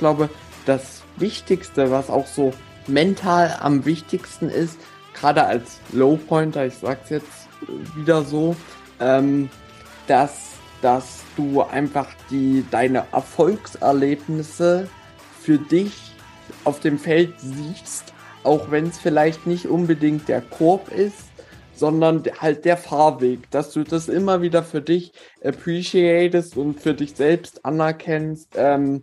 glaube, das Wichtigste, was auch so mental am wichtigsten ist, gerade als Low Pointer, ich sag's jetzt wieder so, ähm, dass, dass du einfach die, deine Erfolgserlebnisse für dich auf dem Feld siehst, auch wenn es vielleicht nicht unbedingt der Korb ist, sondern halt der Fahrweg, dass du das immer wieder für dich appreciatest und für dich selbst anerkennst, ähm,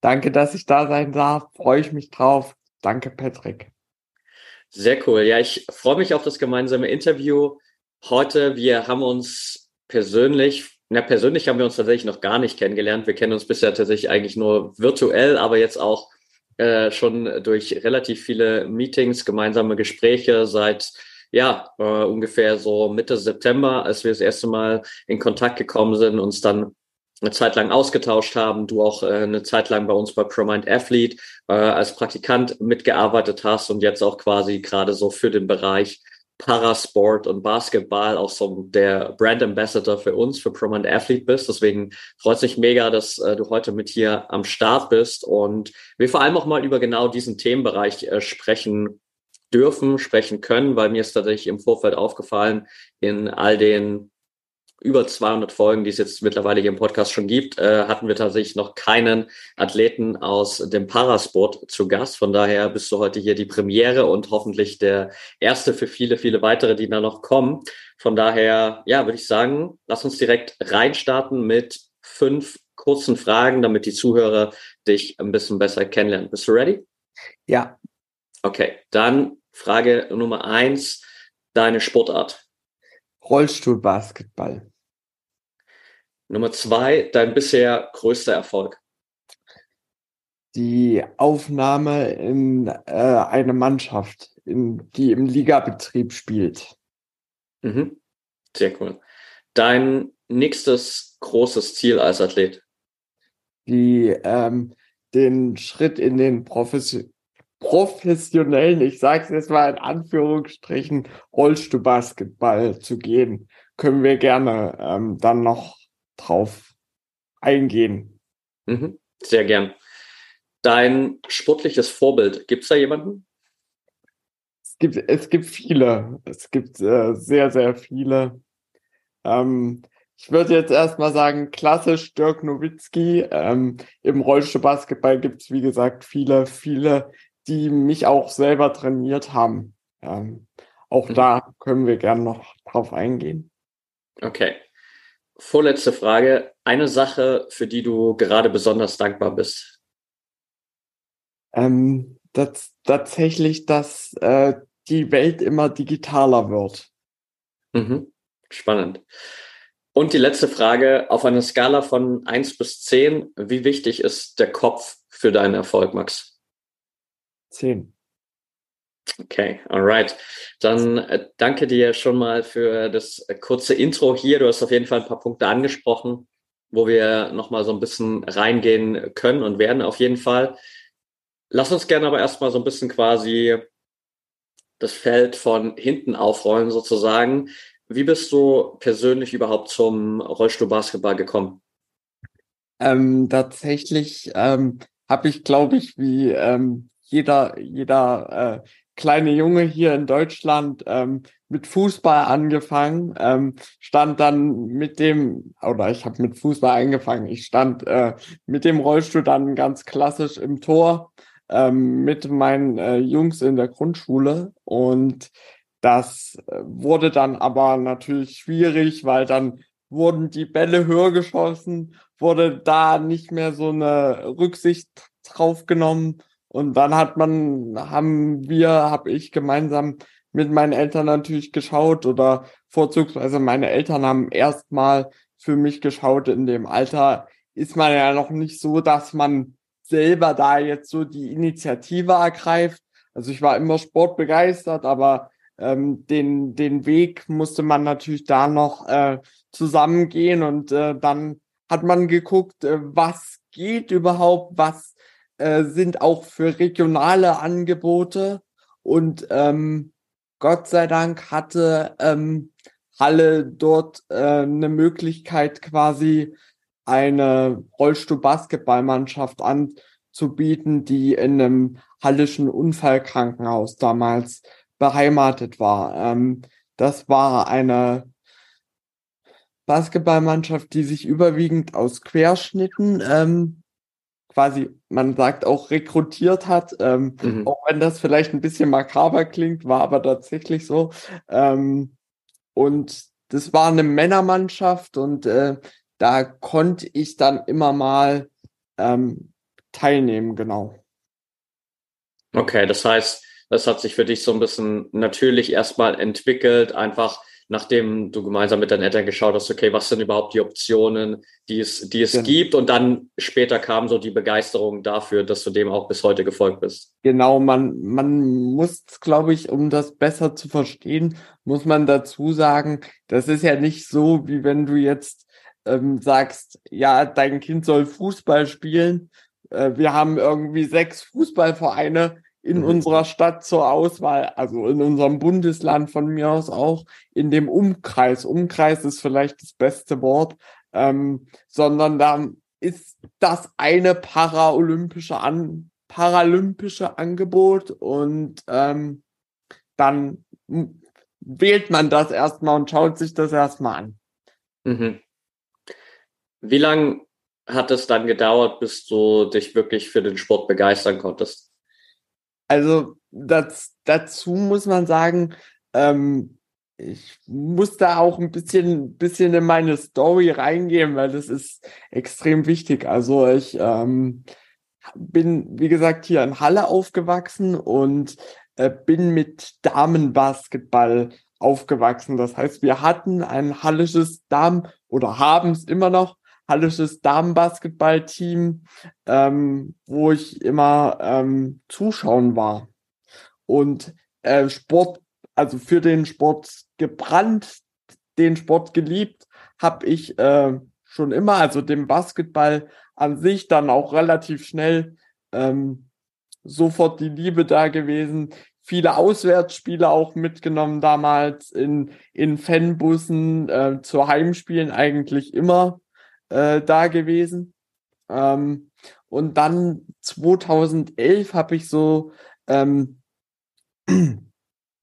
Danke, dass ich da sein darf. Freue ich mich drauf. Danke, Patrick. Sehr cool. Ja, ich freue mich auf das gemeinsame Interview heute. Wir haben uns persönlich, na, persönlich haben wir uns tatsächlich noch gar nicht kennengelernt. Wir kennen uns bisher tatsächlich eigentlich nur virtuell, aber jetzt auch äh, schon durch relativ viele Meetings, gemeinsame Gespräche seit ja, äh, ungefähr so Mitte September, als wir das erste Mal in Kontakt gekommen sind, uns dann eine Zeit lang ausgetauscht haben, du auch äh, eine Zeit lang bei uns bei ProMind Athlete äh, als Praktikant mitgearbeitet hast und jetzt auch quasi gerade so für den Bereich Parasport und Basketball auch so der Brand Ambassador für uns, für Prominent Athlete bist. Deswegen freut es mich mega, dass äh, du heute mit hier am Start bist und wir vor allem auch mal über genau diesen Themenbereich äh, sprechen dürfen, sprechen können, weil mir ist tatsächlich im Vorfeld aufgefallen, in all den über 200 Folgen, die es jetzt mittlerweile hier im Podcast schon gibt, äh, hatten wir tatsächlich noch keinen Athleten aus dem Parasport zu Gast. Von daher bist du heute hier die Premiere und hoffentlich der erste für viele, viele weitere, die da noch kommen. Von daher, ja, würde ich sagen, lass uns direkt reinstarten mit fünf kurzen Fragen, damit die Zuhörer dich ein bisschen besser kennenlernen. Bist du ready? Ja. Okay, dann Frage Nummer eins, deine Sportart. Rollstuhlbasketball. Nummer zwei, dein bisher größter Erfolg. Die Aufnahme in äh, eine Mannschaft, in, die im Ligabetrieb spielt. Mhm. Sehr cool. Dein nächstes großes Ziel als Athlet? Die ähm, den Schritt in den Profes professionellen, ich sage es jetzt mal in Anführungsstrichen, Rollstuhlbasketball zu gehen, können wir gerne ähm, dann noch drauf eingehen. Mhm, sehr gern. Dein sportliches Vorbild, gibt es da jemanden? Es gibt, es gibt viele. Es gibt äh, sehr, sehr viele. Ähm, ich würde jetzt erstmal sagen, klassisch Dirk Nowitzki. Ähm, Im Rollstuhlbasketball gibt es, wie gesagt, viele, viele die mich auch selber trainiert haben. Ähm, auch mhm. da können wir gerne noch drauf eingehen. Okay. Vorletzte Frage. Eine Sache, für die du gerade besonders dankbar bist? Ähm, das, tatsächlich, dass äh, die Welt immer digitaler wird. Mhm. Spannend. Und die letzte Frage, auf einer Skala von 1 bis 10, wie wichtig ist der Kopf für deinen Erfolg, Max? Zehn. Okay, alright. Dann äh, danke dir schon mal für das äh, kurze Intro hier. Du hast auf jeden Fall ein paar Punkte angesprochen, wo wir nochmal so ein bisschen reingehen können und werden auf jeden Fall. Lass uns gerne aber erstmal so ein bisschen quasi das Feld von hinten aufrollen sozusagen. Wie bist du persönlich überhaupt zum Rollstuhlbasketball gekommen? Ähm, tatsächlich ähm, habe ich, glaube ich, wie ähm, jeder, jeder äh, kleine Junge hier in Deutschland ähm, mit Fußball angefangen, ähm, stand dann mit dem, oder ich habe mit Fußball angefangen, ich stand äh, mit dem Rollstuhl dann ganz klassisch im Tor. ähm, mit meinen äh, Jungs in der Grundschule und das äh, wurde dann aber natürlich schwierig, weil dann wurden die Bälle höher geschossen, wurde da nicht mehr so eine Rücksicht drauf genommen und dann hat man, haben wir, habe ich gemeinsam mit meinen Eltern natürlich geschaut oder vorzugsweise meine Eltern haben erstmal für mich geschaut. In dem Alter ist man ja noch nicht so, dass man selber da jetzt so die Initiative ergreift. Also ich war immer sportbegeistert, aber ähm, den, den Weg musste man natürlich da noch äh, zusammengehen und äh, dann hat man geguckt, äh, was geht überhaupt, was äh, sind auch für regionale Angebote und ähm, Gott sei Dank hatte ähm, Halle dort äh, eine Möglichkeit quasi eine Rollstuhl-Basketballmannschaft anzubieten, die in einem hallischen Unfallkrankenhaus damals beheimatet war. Ähm, das war eine Basketballmannschaft, die sich überwiegend aus Querschnitten ähm, quasi, man sagt auch rekrutiert hat, ähm, mhm. auch wenn das vielleicht ein bisschen makaber klingt, war aber tatsächlich so. Ähm, und das war eine Männermannschaft und äh, da konnte ich dann immer mal ähm, teilnehmen, genau. Okay, das heißt, das hat sich für dich so ein bisschen natürlich erstmal entwickelt, einfach nachdem du gemeinsam mit deinen Eltern geschaut hast, okay, was sind überhaupt die Optionen, die es, die es genau. gibt und dann später kam so die Begeisterung dafür, dass du dem auch bis heute gefolgt bist. Genau, man, man muss, glaube ich, um das besser zu verstehen, muss man dazu sagen, das ist ja nicht so, wie wenn du jetzt ähm, sagst, ja, dein Kind soll Fußball spielen. Äh, wir haben irgendwie sechs Fußballvereine in mhm. unserer Stadt zur Auswahl, also in unserem Bundesland von mir aus auch, in dem Umkreis. Umkreis ist vielleicht das beste Wort, ähm, sondern da ist das eine paraolympische An paralympische Angebot und ähm, dann wählt man das erstmal und schaut sich das erstmal an. Mhm. Wie lange hat es dann gedauert, bis du dich wirklich für den Sport begeistern konntest? Also das, dazu muss man sagen, ähm, ich muss da auch ein bisschen, bisschen in meine Story reingehen, weil das ist extrem wichtig. Also ich ähm, bin, wie gesagt, hier in Halle aufgewachsen und äh, bin mit Damenbasketball aufgewachsen. Das heißt, wir hatten ein hallisches Damen oder haben es immer noch hallisches Damenbasketballteam, ähm, wo ich immer ähm, zuschauen war. Und äh, Sport, also für den Sport gebrannt, den Sport geliebt, habe ich äh, schon immer, also dem Basketball an sich dann auch relativ schnell ähm, sofort die Liebe da gewesen. Viele Auswärtsspiele auch mitgenommen damals in, in Fanbussen, äh, zu Heimspielen eigentlich immer äh, da gewesen. Ähm, und dann 2011 habe ich so ähm,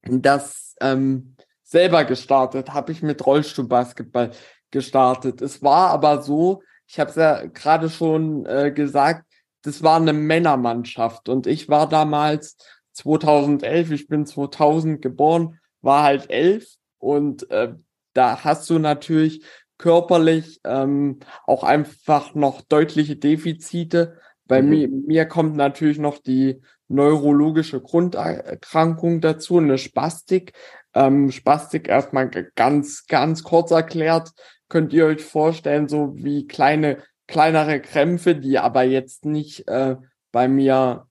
das ähm, selber gestartet, habe ich mit Rollstuhlbasketball gestartet. Es war aber so, ich habe es ja gerade schon äh, gesagt, das war eine Männermannschaft und ich war damals 2011, ich bin 2000 geboren, war halt elf und äh, da hast du natürlich körperlich ähm, auch einfach noch deutliche Defizite. Bei mhm. mir, mir kommt natürlich noch die neurologische Grunderkrankung dazu, eine Spastik. Ähm, Spastik erstmal ganz, ganz kurz erklärt, könnt ihr euch vorstellen, so wie kleine, kleinere Krämpfe, die aber jetzt nicht äh, bei mir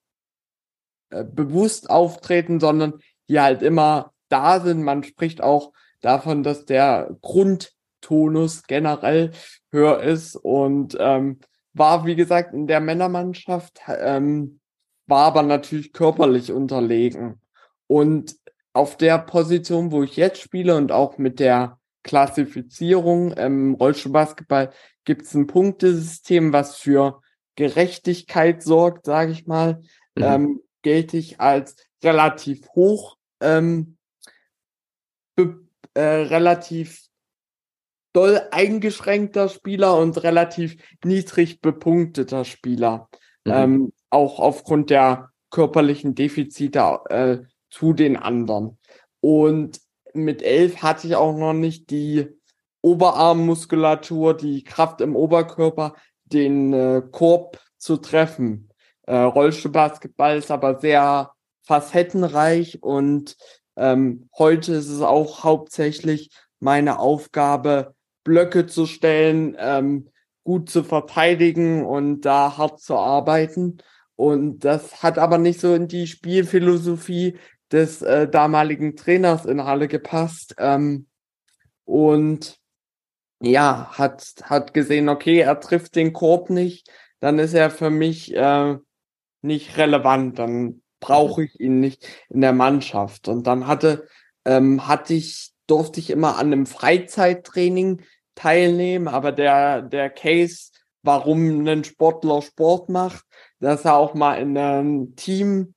äh, bewusst auftreten, sondern die halt immer da sind. Man spricht auch davon, dass der Grund Tonus generell höher ist und ähm, war, wie gesagt, in der Männermannschaft, ähm, war aber natürlich körperlich unterlegen. Und auf der Position, wo ich jetzt spiele und auch mit der Klassifizierung im Rollstuhlbasketball gibt es ein Punktesystem, was für Gerechtigkeit sorgt, sage ich mal, mhm. ähm, gelte ich als relativ hoch, ähm, äh, relativ doll eingeschränkter Spieler und relativ niedrig bepunkteter Spieler. Mhm. Ähm, auch aufgrund der körperlichen Defizite äh, zu den anderen. Und mit elf hatte ich auch noch nicht die Oberarmmuskulatur, die Kraft im Oberkörper, den äh, Korb zu treffen. Äh, Rollstuhlbasketball ist aber sehr facettenreich und ähm, heute ist es auch hauptsächlich meine Aufgabe, Blöcke zu stellen, ähm, gut zu verteidigen und da hart zu arbeiten. Und das hat aber nicht so in die Spielphilosophie des äh, damaligen Trainers in Halle gepasst. Ähm, und ja, hat, hat gesehen, okay, er trifft den Korb nicht, dann ist er für mich äh, nicht relevant, dann brauche ich ihn nicht in der Mannschaft. Und dann hatte, ähm, hatte ich, durfte ich immer an einem Freizeittraining teilnehmen, aber der, der Case, warum ein Sportler Sport macht, dass er auch mal in ein Team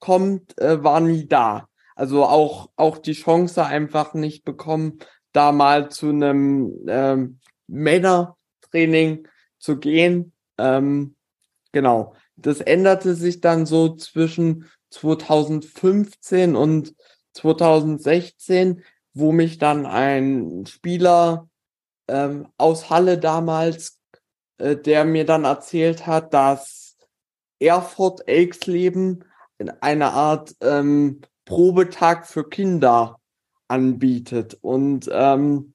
kommt, äh, war nie da. Also auch, auch die Chance einfach nicht bekommen, da mal zu einem ähm, Männertraining zu gehen. Ähm, genau. Das änderte sich dann so zwischen 2015 und 2016, wo mich dann ein Spieler ähm, aus Halle damals, äh, der mir dann erzählt hat, dass Erfurt Elksleben eine Art ähm, Probetag für Kinder anbietet. Und ähm,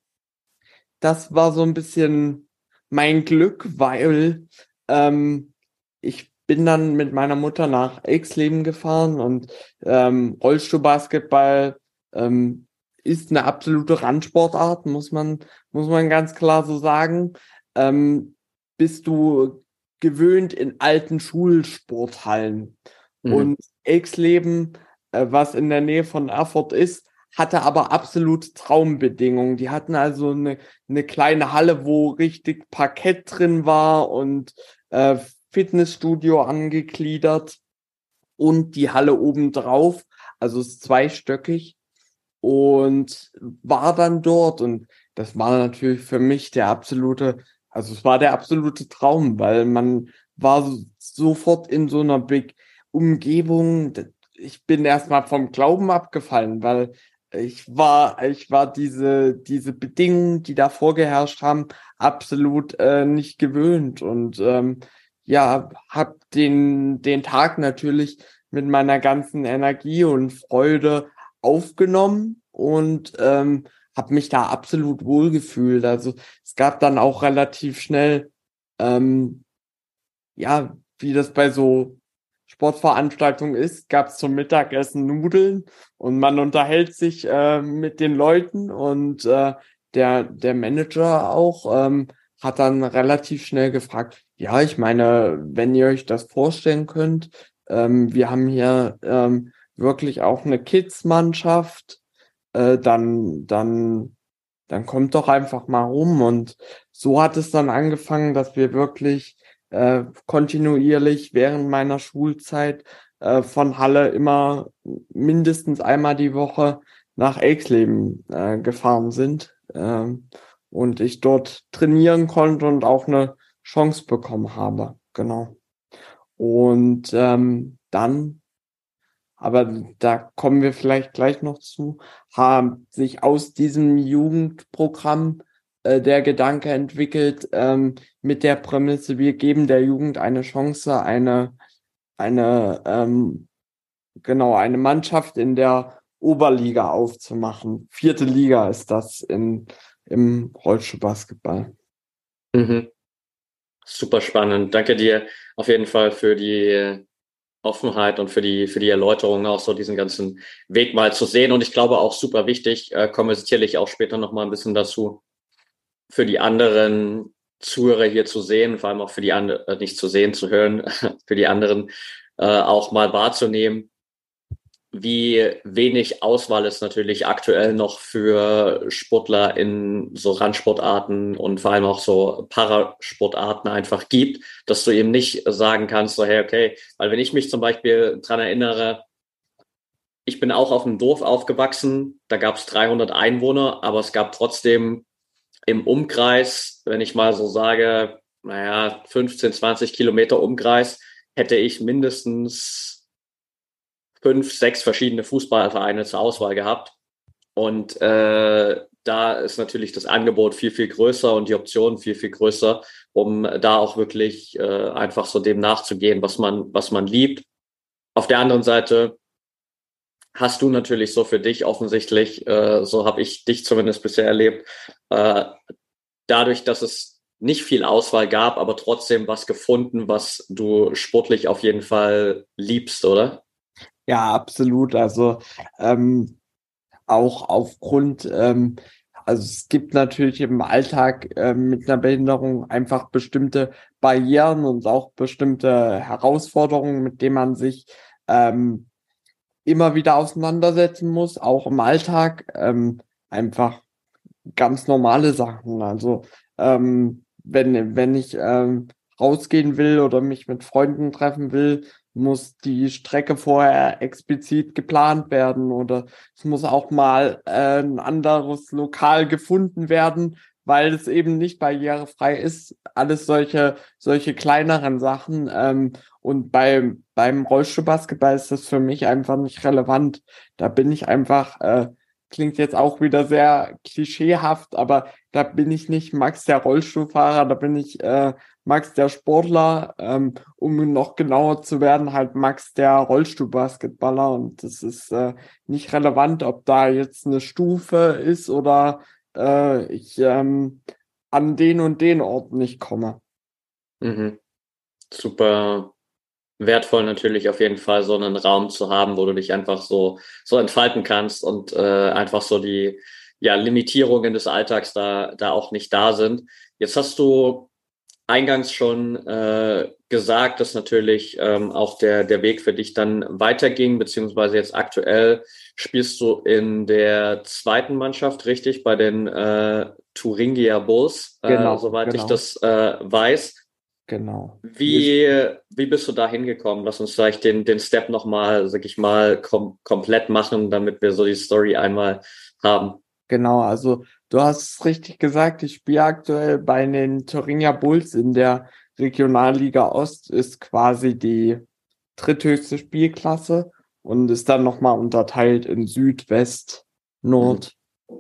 das war so ein bisschen mein Glück, weil ähm, ich bin dann mit meiner Mutter nach Elksleben gefahren und ähm, Rollstuhlbasketball ähm, ist eine absolute Randsportart, muss man, muss man ganz klar so sagen. Ähm, bist du gewöhnt in alten Schulsporthallen. Mhm. Und Elksleben, äh, was in der Nähe von Erfurt ist, hatte aber absolut Traumbedingungen. Die hatten also eine, eine kleine Halle, wo richtig Parkett drin war und äh, Fitnessstudio angegliedert und die Halle obendrauf, also ist zweistöckig und war dann dort und das war natürlich für mich der absolute, also es war der absolute Traum, weil man war sofort in so einer Big Umgebung. Ich bin erstmal vom Glauben abgefallen, weil ich war, ich war diese, diese Bedingungen, die da vorgeherrscht haben, absolut äh, nicht gewöhnt und ähm, ja, hab den, den Tag natürlich mit meiner ganzen Energie und Freude aufgenommen und ähm, habe mich da absolut wohlgefühlt. Also es gab dann auch relativ schnell, ähm, ja, wie das bei so Sportveranstaltungen ist, gab es zum Mittagessen Nudeln und man unterhält sich äh, mit den Leuten und äh, der, der Manager auch ähm, hat dann relativ schnell gefragt, ja, ich meine, wenn ihr euch das vorstellen könnt, ähm, wir haben hier ähm, wirklich auch eine Kids-Mannschaft, äh, dann, dann, dann kommt doch einfach mal rum. Und so hat es dann angefangen, dass wir wirklich äh, kontinuierlich während meiner Schulzeit äh, von Halle immer mindestens einmal die Woche nach Elksleben äh, gefahren sind äh, und ich dort trainieren konnte und auch eine Chance bekommen habe. Genau. Und ähm, dann aber da kommen wir vielleicht gleich noch zu, haben sich aus diesem Jugendprogramm äh, der Gedanke entwickelt, ähm, mit der Prämisse, wir geben der Jugend eine Chance, eine, eine, ähm, genau, eine Mannschaft in der Oberliga aufzumachen. Vierte Liga ist das in, im Rollstuhlbasketball. Mhm. Super spannend. Danke dir auf jeden Fall für die Offenheit und für die, für die Erläuterung auch so diesen ganzen Weg mal zu sehen. Und ich glaube auch super wichtig, äh, kommen wir sicherlich auch später noch mal ein bisschen dazu, für die anderen Zuhörer hier zu sehen, vor allem auch für die anderen, äh, nicht zu sehen, zu hören, für die anderen äh, auch mal wahrzunehmen, wie wenig Auswahl es natürlich aktuell noch für Sportler in so Randsportarten und vor allem auch so Parasportarten einfach gibt, dass du eben nicht sagen kannst, so hey, okay, weil wenn ich mich zum Beispiel dran erinnere, ich bin auch auf einem Dorf aufgewachsen, da gab es 300 Einwohner, aber es gab trotzdem im Umkreis, wenn ich mal so sage, naja, 15, 20 Kilometer Umkreis, hätte ich mindestens fünf, sechs verschiedene Fußballvereine zur Auswahl gehabt. Und äh, da ist natürlich das Angebot viel, viel größer und die Optionen viel, viel größer, um da auch wirklich äh, einfach so dem nachzugehen, was man, was man liebt. Auf der anderen Seite hast du natürlich so für dich offensichtlich, äh, so habe ich dich zumindest bisher erlebt, äh, dadurch, dass es nicht viel Auswahl gab, aber trotzdem was gefunden, was du sportlich auf jeden Fall liebst, oder? Ja, absolut. Also ähm, auch aufgrund, ähm, also es gibt natürlich im Alltag ähm, mit einer Behinderung einfach bestimmte Barrieren und auch bestimmte Herausforderungen, mit denen man sich ähm, immer wieder auseinandersetzen muss, auch im Alltag. Ähm, einfach ganz normale Sachen. Also ähm, wenn, wenn ich ähm, rausgehen will oder mich mit Freunden treffen will, muss die Strecke vorher explizit geplant werden oder es muss auch mal äh, ein anderes Lokal gefunden werden, weil es eben nicht barrierefrei ist. Alles solche, solche kleineren Sachen. Ähm, und beim, beim Rollstuhlbasketball ist das für mich einfach nicht relevant. Da bin ich einfach, äh, klingt jetzt auch wieder sehr klischeehaft, aber da bin ich nicht Max der Rollstuhlfahrer, da bin ich äh, Max der Sportler, ähm, um noch genauer zu werden, halt Max der Rollstuhlbasketballer. Und das ist äh, nicht relevant, ob da jetzt eine Stufe ist oder äh, ich ähm, an den und den Ort nicht komme. Mhm. Super wertvoll natürlich auf jeden Fall, so einen Raum zu haben, wo du dich einfach so, so entfalten kannst und äh, einfach so die ja, Limitierungen des Alltags da, da auch nicht da sind. Jetzt hast du eingangs schon äh, gesagt, dass natürlich ähm, auch der, der Weg für dich dann weiterging, beziehungsweise jetzt aktuell spielst du in der zweiten Mannschaft, richtig, bei den äh, Thuringia Bulls, äh, genau, soweit genau. ich das äh, weiß. Genau. Wie, wie bist du da hingekommen? Lass uns vielleicht den, den Step nochmal, sag ich mal, kom komplett machen, damit wir so die Story einmal haben. Genau, also du hast es richtig gesagt, ich spiele aktuell bei den Thuringia Bulls in der Regionalliga Ost, ist quasi die dritthöchste Spielklasse und ist dann nochmal unterteilt in Süd, West, Nord. Mhm.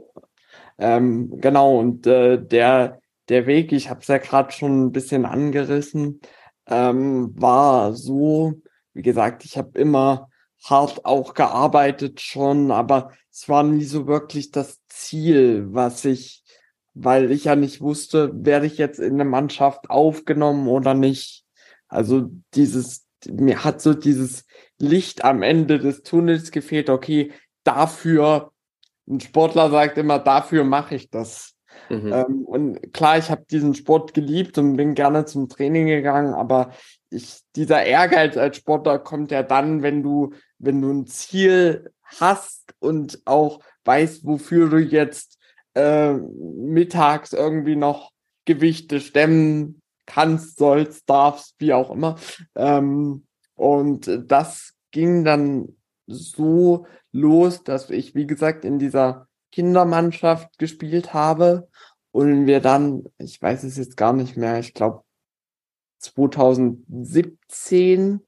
Ähm, genau, und äh, der der Weg, ich habe es ja gerade schon ein bisschen angerissen, ähm, war so, wie gesagt, ich habe immer hart auch gearbeitet schon, aber es war nie so wirklich das Ziel, was ich, weil ich ja nicht wusste, werde ich jetzt in eine Mannschaft aufgenommen oder nicht. Also dieses, mir hat so dieses Licht am Ende des Tunnels gefehlt, okay, dafür, ein Sportler sagt immer, dafür mache ich das. Mhm. Ähm, und klar, ich habe diesen Sport geliebt und bin gerne zum Training gegangen, aber ich, dieser Ehrgeiz als Sportler kommt ja dann, wenn du, wenn du ein Ziel hast und auch weißt, wofür du jetzt äh, mittags irgendwie noch Gewichte stemmen kannst, sollst, darfst, wie auch immer. Ähm, und das ging dann so los, dass ich, wie gesagt, in dieser Kindermannschaft gespielt habe und wir dann, ich weiß es jetzt gar nicht mehr, ich glaube 2017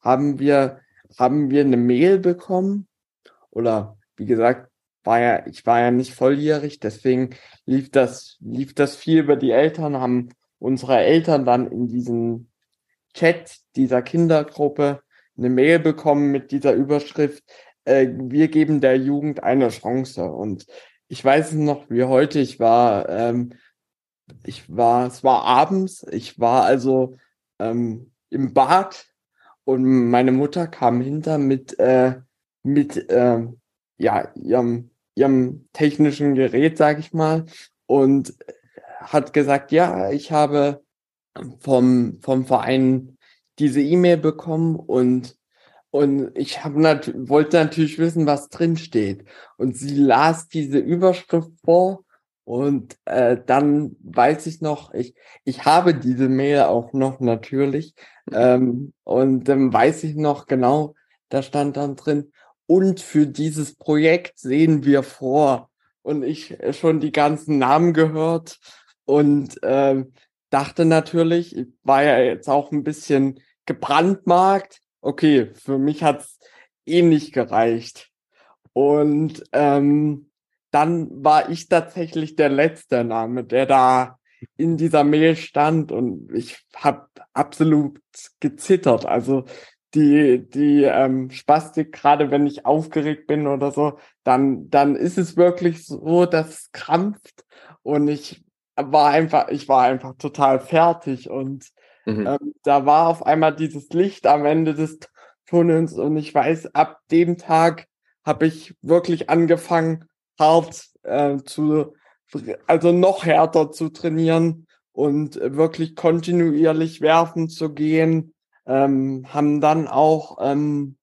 haben wir haben wir eine Mail bekommen oder wie gesagt war ja ich war ja nicht volljährig, deswegen lief das lief das viel über die Eltern, haben unsere Eltern dann in diesen Chat dieser Kindergruppe eine Mail bekommen mit dieser Überschrift äh, wir geben der Jugend eine Chance. Und ich weiß es noch wie heute, ich war, ähm, ich war, es war abends, ich war also ähm, im Bad und meine Mutter kam hinter mit, äh, mit äh, ja, ihrem, ihrem technischen Gerät, sag ich mal, und hat gesagt, ja, ich habe vom, vom Verein diese E-Mail bekommen und und ich hab nat wollte natürlich wissen, was drin steht. Und sie las diese Überschrift vor und äh, dann weiß ich noch, ich, ich habe diese Mail auch noch natürlich. Ähm, und dann ähm, weiß ich noch genau, da stand dann drin, und für dieses Projekt sehen wir vor. Und ich schon die ganzen Namen gehört und äh, dachte natürlich, ich war ja jetzt auch ein bisschen gebrandmarkt okay, für mich hat's eh nicht gereicht. Und ähm, dann war ich tatsächlich der letzte Name, der da in dieser Mail stand und ich habe absolut gezittert. Also die die ähm, Spastik, gerade wenn ich aufgeregt bin oder so, dann dann ist es wirklich so, dass es krampft und ich war einfach, ich war einfach total fertig und mhm. ähm, da war auf einmal dieses Licht am Ende des Tunnels und ich weiß, ab dem Tag habe ich wirklich angefangen, hart äh, zu, also noch härter zu trainieren und wirklich kontinuierlich werfen zu gehen. Ähm, haben dann auch ähm,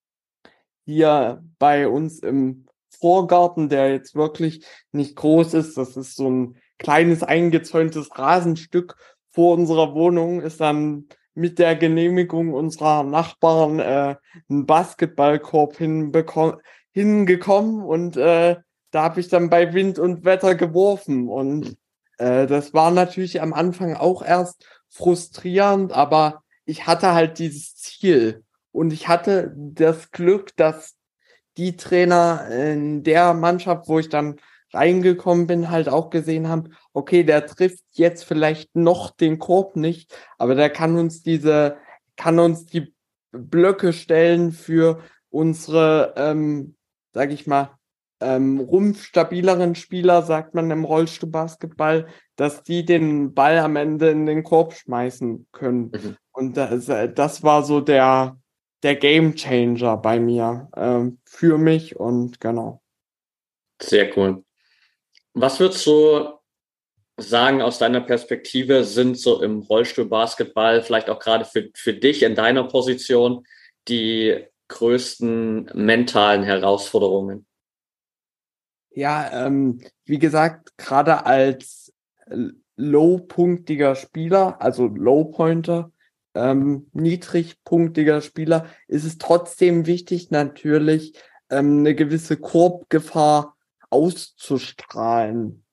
hier bei uns im Vorgarten, der jetzt wirklich nicht groß ist, das ist so ein kleines eingezäuntes Rasenstück vor unserer Wohnung, ist dann mit der Genehmigung unserer Nachbarn äh, ein Basketballkorb hingekommen und äh, da habe ich dann bei Wind und Wetter geworfen. Und äh, das war natürlich am Anfang auch erst frustrierend, aber ich hatte halt dieses Ziel. Und ich hatte das Glück, dass die Trainer in der Mannschaft, wo ich dann reingekommen bin, halt auch gesehen haben, okay, der trifft jetzt vielleicht noch den Korb nicht, aber der kann uns diese, kann uns die Blöcke stellen für unsere, ähm, sag ich mal, ähm, rumpfstabileren Spieler, sagt man im Rollstuhlbasketball, dass die den Ball am Ende in den Korb schmeißen können. Mhm. Und das, äh, das war so der, der Game Changer bei mir, ähm, für mich und genau. Sehr cool. Was würdest du sagen aus deiner Perspektive sind so im Rollstuhlbasketball, vielleicht auch gerade für, für dich in deiner Position, die größten mentalen Herausforderungen? Ja, ähm, wie gesagt, gerade als low-punktiger Spieler, also Low-Pointer, ähm, niedrigpunktiger Spieler, ist es trotzdem wichtig, natürlich ähm, eine gewisse Korbgefahr auszustrahlen.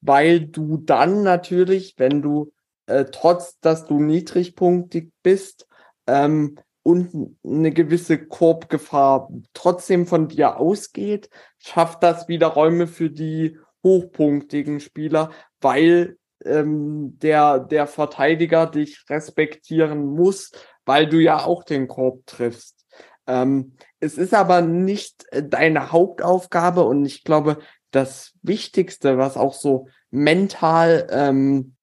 Weil du dann natürlich, wenn du äh, trotz, dass du niedrigpunktig bist, ähm, und eine gewisse Korbgefahr trotzdem von dir ausgeht, schafft das wieder Räume für die hochpunktigen Spieler, weil ähm, der, der Verteidiger dich respektieren muss, weil du ja auch den Korb triffst. Ähm, es ist aber nicht deine Hauptaufgabe und ich glaube, das Wichtigste, was auch so mental, ähm,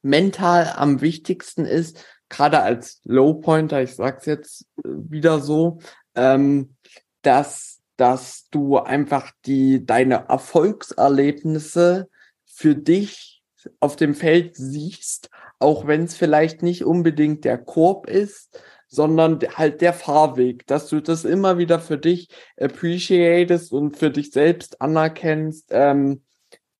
mental am wichtigsten ist, gerade als Low Pointer, ich sag's jetzt äh, wieder so, ähm, dass, dass du einfach die, deine Erfolgserlebnisse für dich auf dem Feld siehst, auch wenn es vielleicht nicht unbedingt der Korb ist, sondern halt der Fahrweg, dass du das immer wieder für dich appreciatest und für dich selbst anerkennst, ähm,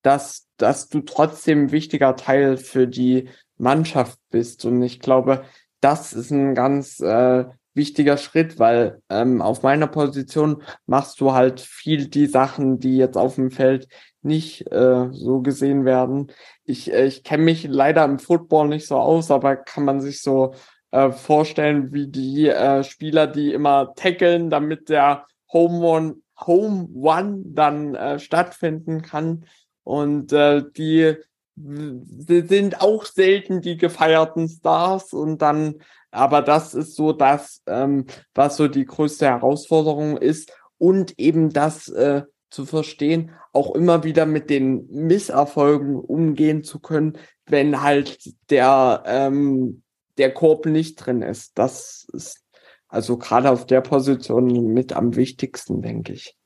dass, dass du trotzdem ein wichtiger Teil für die Mannschaft bist. Und ich glaube, das ist ein ganz äh, wichtiger Schritt, weil ähm, auf meiner Position machst du halt viel die Sachen, die jetzt auf dem Feld nicht äh, so gesehen werden. Ich, äh, ich kenne mich leider im Football nicht so aus, aber kann man sich so äh, vorstellen, wie die äh, Spieler, die immer tackeln, damit der Home One, Home One dann äh, stattfinden kann. Und äh, die sind auch selten die gefeierten Stars und dann, aber das ist so das, ähm, was so die größte Herausforderung ist und eben das äh, zu verstehen, auch immer wieder mit den Misserfolgen umgehen zu können, wenn halt der ähm, der Korb nicht drin ist. Das ist also gerade auf der Position mit am wichtigsten, denke ich.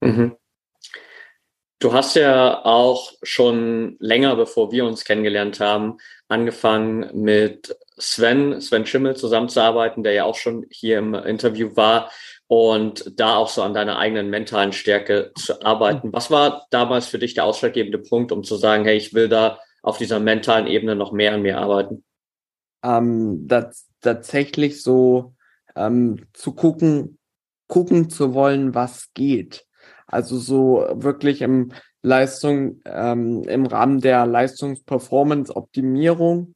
Mhm. Du hast ja auch schon länger, bevor wir uns kennengelernt haben, angefangen mit Sven, Sven Schimmel zusammenzuarbeiten, der ja auch schon hier im Interview war und da auch so an deiner eigenen mentalen Stärke zu arbeiten. Was war damals für dich der ausschlaggebende Punkt, um zu sagen, hey, ich will da auf dieser mentalen Ebene noch mehr an mir arbeiten? Ähm, das, tatsächlich so ähm, zu gucken, gucken zu wollen, was geht. Also so wirklich im Leistung, ähm, im Rahmen der Leistungsperformance-Optimierung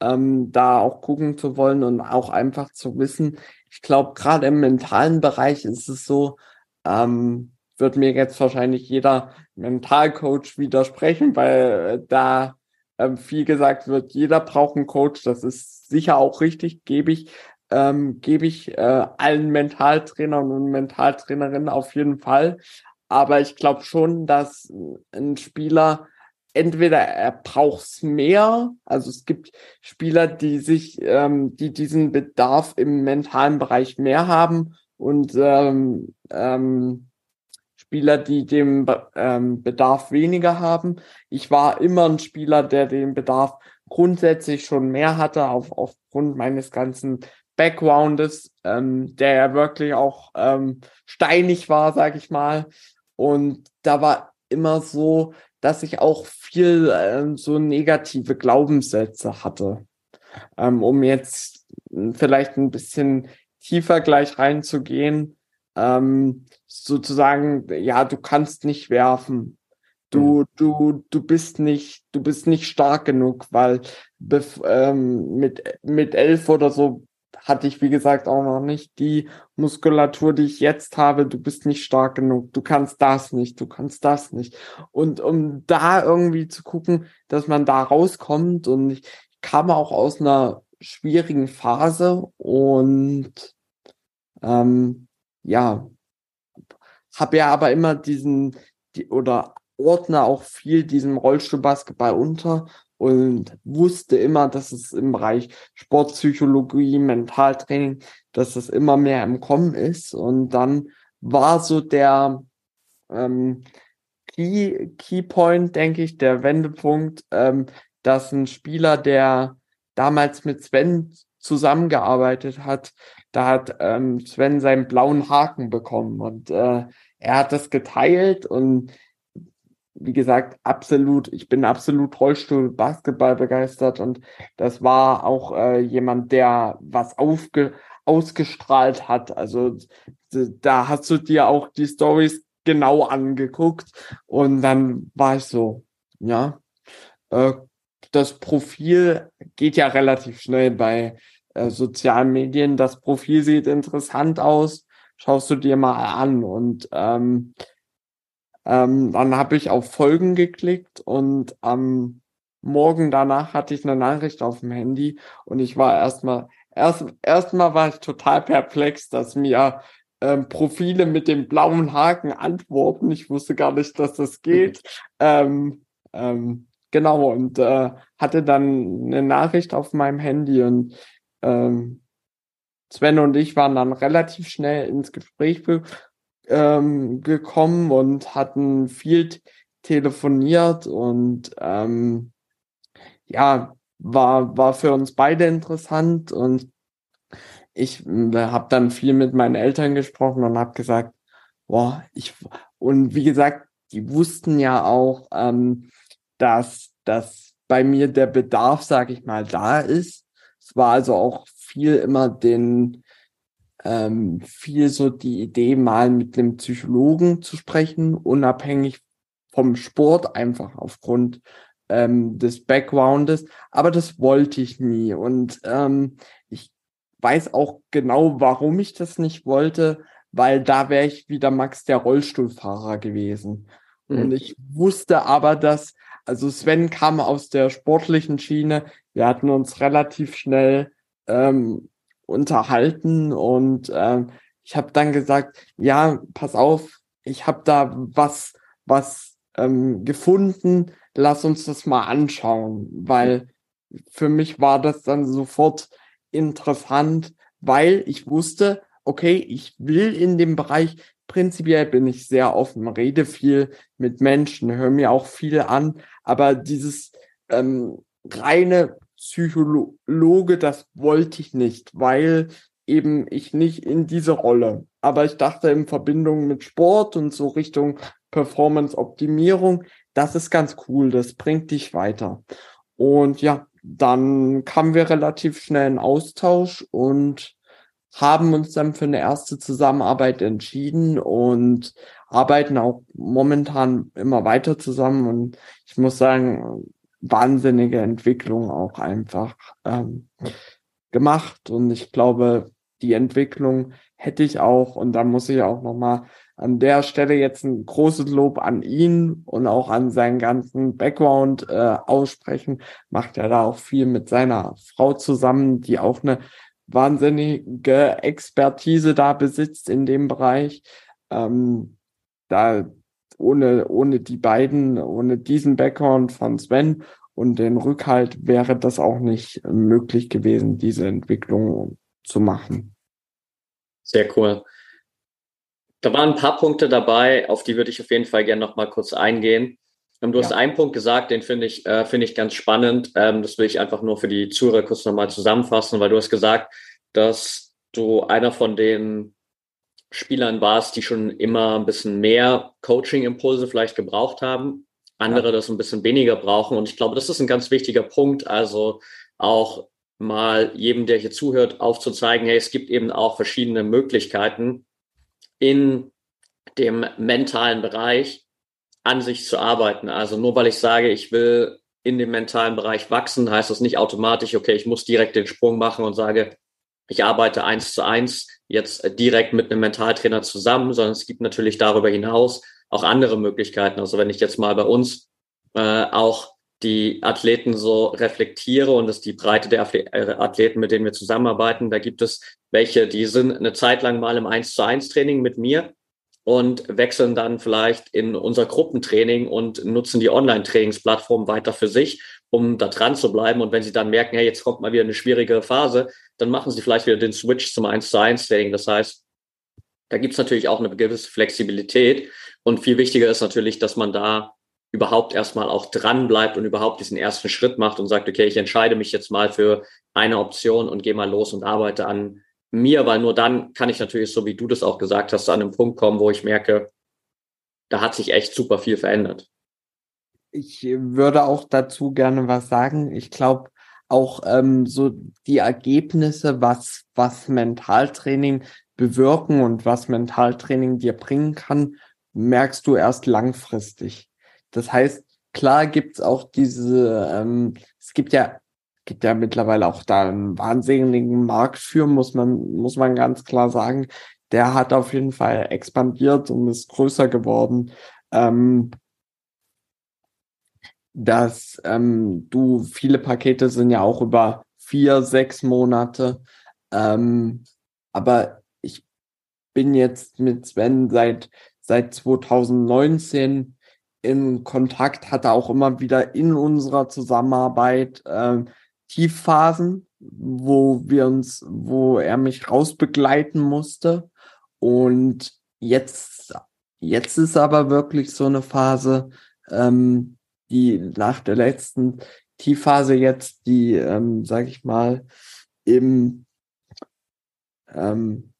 ähm, da auch gucken zu wollen und auch einfach zu wissen, ich glaube, gerade im mentalen Bereich ist es so, ähm, wird mir jetzt wahrscheinlich jeder Mentalcoach widersprechen, weil äh, da ähm, viel gesagt wird, jeder braucht einen Coach. Das ist sicher auch richtig, gebe ich, ähm, gebe ich äh, allen Mentaltrainern und Mentaltrainerinnen auf jeden Fall. Aber ich glaube schon, dass ein Spieler entweder er braucht's mehr, also es gibt Spieler, die sich, ähm, die diesen Bedarf im mentalen Bereich mehr haben und ähm, ähm, Spieler, die den ähm, Bedarf weniger haben. Ich war immer ein Spieler, der den Bedarf grundsätzlich schon mehr hatte, auf, aufgrund meines ganzen Backgroundes, ähm, der ja wirklich auch ähm, steinig war, sag ich mal. Und da war immer so, dass ich auch viel ähm, so negative Glaubenssätze hatte. Ähm, um jetzt vielleicht ein bisschen tiefer gleich reinzugehen, ähm, sozusagen, ja, du kannst nicht werfen. Du, mhm. du, du bist nicht, du bist nicht stark genug, weil ähm, mit, mit elf oder so hatte ich, wie gesagt, auch noch nicht die Muskulatur, die ich jetzt habe. Du bist nicht stark genug. Du kannst das nicht. Du kannst das nicht. Und um da irgendwie zu gucken, dass man da rauskommt und ich kam auch aus einer schwierigen Phase und ähm, ja, habe ja aber immer diesen die, oder ordne auch viel diesem Rollstuhlbasketball unter und wusste immer, dass es im Bereich Sportpsychologie, Mentaltraining, dass es immer mehr im Kommen ist. Und dann war so der ähm, Key, Key Point, denke ich, der Wendepunkt, ähm, dass ein Spieler, der damals mit Sven zusammengearbeitet hat, da hat ähm, Sven seinen blauen Haken bekommen und äh, er hat das geteilt und wie gesagt, absolut, ich bin absolut Rollstuhl Basketball begeistert und das war auch äh, jemand, der was aufge ausgestrahlt hat. Also da hast du dir auch die Stories genau angeguckt und dann war ich so, ja, äh, das Profil geht ja relativ schnell bei äh, sozialen Medien. Das Profil sieht interessant aus, schaust du dir mal an und ähm, ähm, dann habe ich auf Folgen geklickt und am Morgen danach hatte ich eine Nachricht auf dem Handy und ich war erstmal, erst erstmal war ich total perplex, dass mir ähm, Profile mit dem blauen Haken antworten. Ich wusste gar nicht, dass das geht. ähm, ähm, genau, und äh, hatte dann eine Nachricht auf meinem Handy und ähm, Sven und ich waren dann relativ schnell ins Gespräch ähm, gekommen und hatten viel telefoniert und ähm, ja, war, war für uns beide interessant und ich äh, habe dann viel mit meinen Eltern gesprochen und habe gesagt, boah, ich und wie gesagt, die wussten ja auch, ähm, dass dass bei mir der Bedarf, sag ich mal, da ist. Es war also auch viel immer den ähm, viel so die Idee, mal mit einem Psychologen zu sprechen, unabhängig vom Sport, einfach aufgrund ähm, des Backgroundes. Aber das wollte ich nie. Und ähm, ich weiß auch genau, warum ich das nicht wollte, weil da wäre ich wieder Max der Rollstuhlfahrer gewesen. Mhm. Und ich wusste aber, dass, also Sven kam aus der sportlichen Schiene, wir hatten uns relativ schnell ähm, unterhalten und äh, ich habe dann gesagt, ja, pass auf, ich habe da was, was ähm, gefunden, lass uns das mal anschauen, weil für mich war das dann sofort interessant, weil ich wusste, okay, ich will in dem Bereich, prinzipiell bin ich sehr offen, rede viel mit Menschen, höre mir auch viel an, aber dieses ähm, reine Psychologe, das wollte ich nicht, weil eben ich nicht in diese Rolle. Aber ich dachte in Verbindung mit Sport und so Richtung Performance-Optimierung, das ist ganz cool, das bringt dich weiter. Und ja, dann kamen wir relativ schnell in Austausch und haben uns dann für eine erste Zusammenarbeit entschieden und arbeiten auch momentan immer weiter zusammen. Und ich muss sagen, wahnsinnige Entwicklung auch einfach ähm, gemacht. Und ich glaube, die Entwicklung hätte ich auch und da muss ich auch nochmal an der Stelle jetzt ein großes Lob an ihn und auch an seinen ganzen Background äh, aussprechen. Macht er da auch viel mit seiner Frau zusammen, die auch eine wahnsinnige Expertise da besitzt in dem Bereich. Ähm, da ohne, ohne die beiden, ohne diesen Background von Sven und den Rückhalt wäre das auch nicht möglich gewesen, diese Entwicklung zu machen. Sehr cool. Da waren ein paar Punkte dabei, auf die würde ich auf jeden Fall gerne noch mal kurz eingehen. Ähm, du hast einen Punkt gesagt, den finde ich, äh, finde ich ganz spannend. Ähm, das will ich einfach nur für die Zuhörer kurz nochmal zusammenfassen, weil du hast gesagt, dass du einer von den Spielern warst, die schon immer ein bisschen mehr Coaching-Impulse vielleicht gebraucht haben, andere ja. das ein bisschen weniger brauchen. Und ich glaube, das ist ein ganz wichtiger Punkt. Also auch mal jedem, der hier zuhört, aufzuzeigen, hey, es gibt eben auch verschiedene Möglichkeiten in dem mentalen Bereich an sich zu arbeiten. Also nur weil ich sage, ich will in dem mentalen Bereich wachsen, heißt das nicht automatisch, okay, ich muss direkt den Sprung machen und sage, ich arbeite eins zu eins jetzt direkt mit einem Mentaltrainer zusammen, sondern es gibt natürlich darüber hinaus auch andere Möglichkeiten. Also wenn ich jetzt mal bei uns äh, auch die Athleten so reflektiere und das die Breite der äh, Athleten, mit denen wir zusammenarbeiten, da gibt es welche, die sind eine Zeit lang mal im 1 zu 1 Training mit mir und wechseln dann vielleicht in unser Gruppentraining und nutzen die Online-Trainingsplattform weiter für sich, um da dran zu bleiben. Und wenn sie dann merken, hey, jetzt kommt mal wieder eine schwierige Phase, dann machen sie vielleicht wieder den Switch zum 1 zu 1 Training. Das heißt, da gibt es natürlich auch eine gewisse Flexibilität. Und viel wichtiger ist natürlich, dass man da überhaupt erstmal auch dran bleibt und überhaupt diesen ersten Schritt macht und sagt, okay, ich entscheide mich jetzt mal für eine Option und gehe mal los und arbeite an mir, weil nur dann kann ich natürlich, so wie du das auch gesagt hast, an einen Punkt kommen, wo ich merke, da hat sich echt super viel verändert. Ich würde auch dazu gerne was sagen. Ich glaube, auch ähm, so die Ergebnisse, was, was Mentaltraining bewirken und was Mentaltraining dir bringen kann, merkst du erst langfristig. Das heißt, klar gibt's auch diese, ähm, es gibt ja gibt ja mittlerweile auch da einen wahnsinnigen Markt für, muss man, muss man ganz klar sagen. Der hat auf jeden Fall expandiert und ist größer geworden. Ähm, dass ähm, du viele Pakete sind ja auch über vier, sechs Monate. Ähm, aber ich bin jetzt mit Sven seit seit 2019 in Kontakt, hatte auch immer wieder in unserer Zusammenarbeit äh, Tiefphasen, wo wir uns, wo er mich rausbegleiten musste. Und jetzt, jetzt ist aber wirklich so eine Phase, ähm, die nach der letzten Tiefphase jetzt, die, ähm, sag ich mal, im ähm,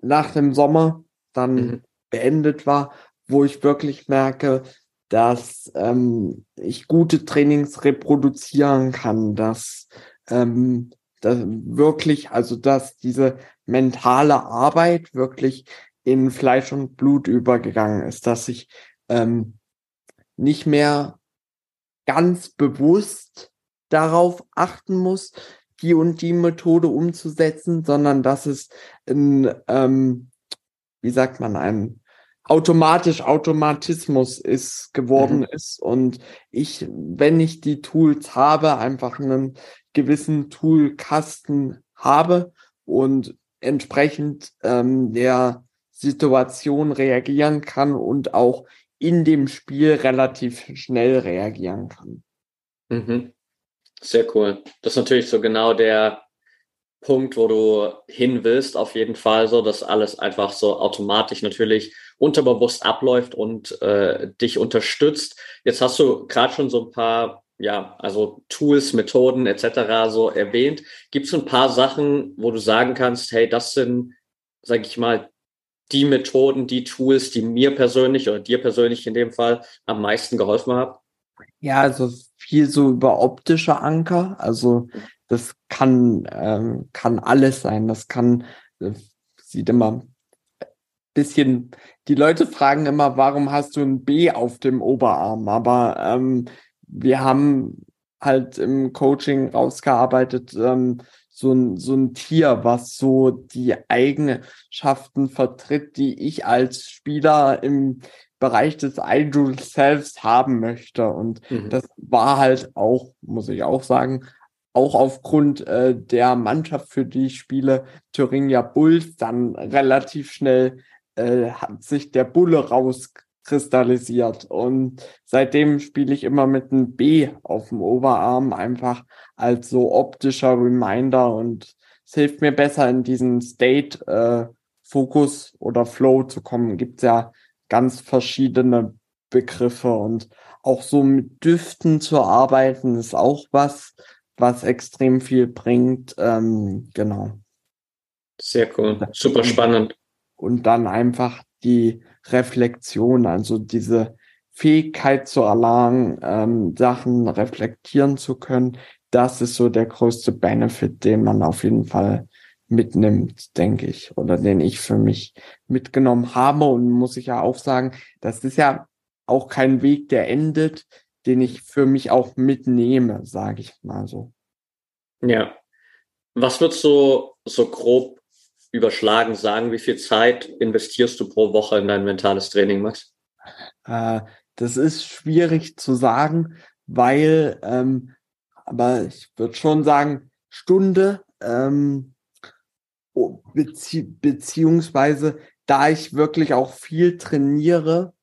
nach dem Sommer dann mhm. beendet war, wo ich wirklich merke, dass ähm, ich gute Trainings reproduzieren kann, dass, ähm, dass wirklich, also dass diese mentale Arbeit wirklich in Fleisch und Blut übergegangen ist, dass ich ähm, nicht mehr ganz bewusst darauf achten muss, die und die Methode umzusetzen, sondern dass es ein, ähm, wie sagt man, ein automatisch Automatismus ist geworden mhm. ist und ich, wenn ich die Tools habe, einfach einen gewissen Toolkasten habe und entsprechend ähm, der Situation reagieren kann und auch in dem Spiel relativ schnell reagieren kann. Mhm. Sehr cool. Das ist natürlich so genau der Punkt, wo du hin willst, auf jeden Fall so, dass alles einfach so automatisch natürlich unterbewusst abläuft und äh, dich unterstützt. Jetzt hast du gerade schon so ein paar, ja, also Tools, Methoden etc. so erwähnt. Gibt es ein paar Sachen, wo du sagen kannst, hey, das sind, sag ich mal, die Methoden, die Tools, die mir persönlich oder dir persönlich in dem Fall am meisten geholfen haben? Ja, also viel so über optische Anker. Also das kann, ähm, kann alles sein. Das kann, äh, sieht immer bisschen, die Leute fragen immer, warum hast du ein B auf dem Oberarm? Aber ähm, wir haben halt im Coaching rausgearbeitet, ähm, so ein, so ein Tier, was so die Eigenschaften vertritt, die ich als Spieler im Bereich des Idol Selves haben möchte. Und mhm. das war halt auch, muss ich auch sagen, auch aufgrund äh, der Mannschaft, für die ich spiele, Thuringia Bulls, dann relativ schnell äh, hat sich der Bulle rauskristallisiert. Und seitdem spiele ich immer mit einem B auf dem Oberarm, einfach als so optischer Reminder und es hilft mir besser in diesen State äh, Fokus oder Flow zu kommen. Gibt ja ganz verschiedene Begriffe und auch so mit Düften zu arbeiten ist auch was, was extrem viel bringt. Ähm, genau. Sehr cool, super spannend. Und dann einfach die Reflexion, also diese Fähigkeit zu erlangen, ähm, Sachen reflektieren zu können, das ist so der größte Benefit, den man auf jeden Fall mitnimmt, denke ich, oder den ich für mich mitgenommen habe. Und muss ich ja auch sagen, das ist ja auch kein Weg, der endet, den ich für mich auch mitnehme, sage ich mal so. Ja. Was würdest du so grob überschlagen sagen, wie viel Zeit investierst du pro Woche in dein mentales Training, Max? Äh, das ist schwierig zu sagen, weil, ähm, aber ich würde schon sagen, Stunde, ähm, oh, bezieh beziehungsweise da ich wirklich auch viel trainiere